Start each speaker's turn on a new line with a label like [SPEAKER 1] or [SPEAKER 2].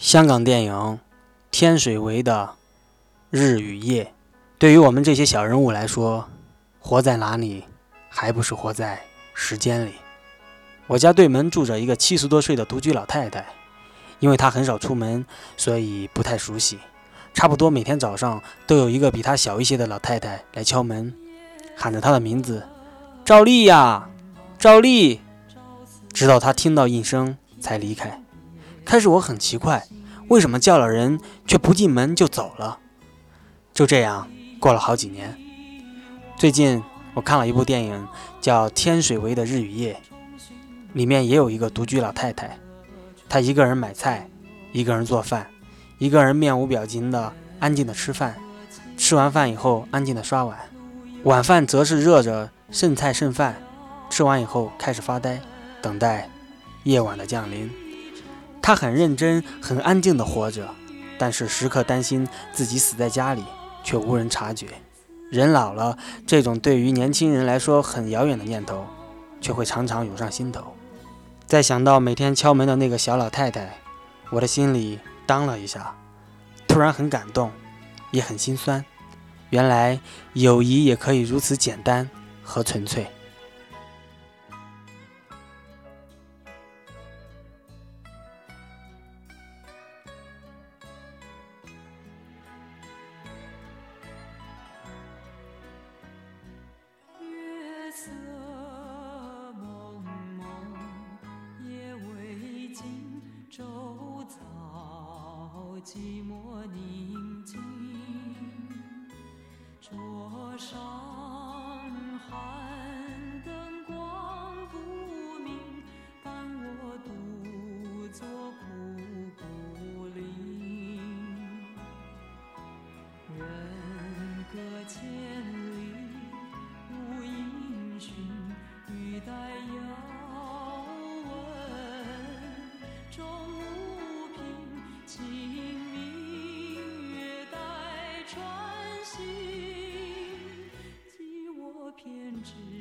[SPEAKER 1] 香港电影《天水围的日与夜》，对于我们这些小人物来说，活在哪里，还不是活在时间里？我家对门住着一个七十多岁的独居老太太，因为她很少出门，所以不太熟悉。差不多每天早上都有一个比她小一些的老太太来敲门，喊着她的名字：“赵丽呀，赵丽。”直到她听到应声才离开。开始我很奇怪，为什么叫了人却不进门就走了？就这样过了好几年。最近我看了一部电影，叫《天水围的日与夜》，里面也有一个独居老太太，她一个人买菜，一个人做饭，一个人面无表情的安静的吃饭，吃完饭以后安静的刷碗，晚饭则是热着剩菜剩饭，吃完以后开始发呆，等待夜晚的降临。他很认真、很安静地活着，但是时刻担心自己死在家里，却无人察觉。人老了，这种对于年轻人来说很遥远的念头，却会常常涌上心头。再想到每天敲门的那个小老太太，我的心里当了一下，突然很感动，也很心酸。原来友谊也可以如此简单和纯粹。Jesus.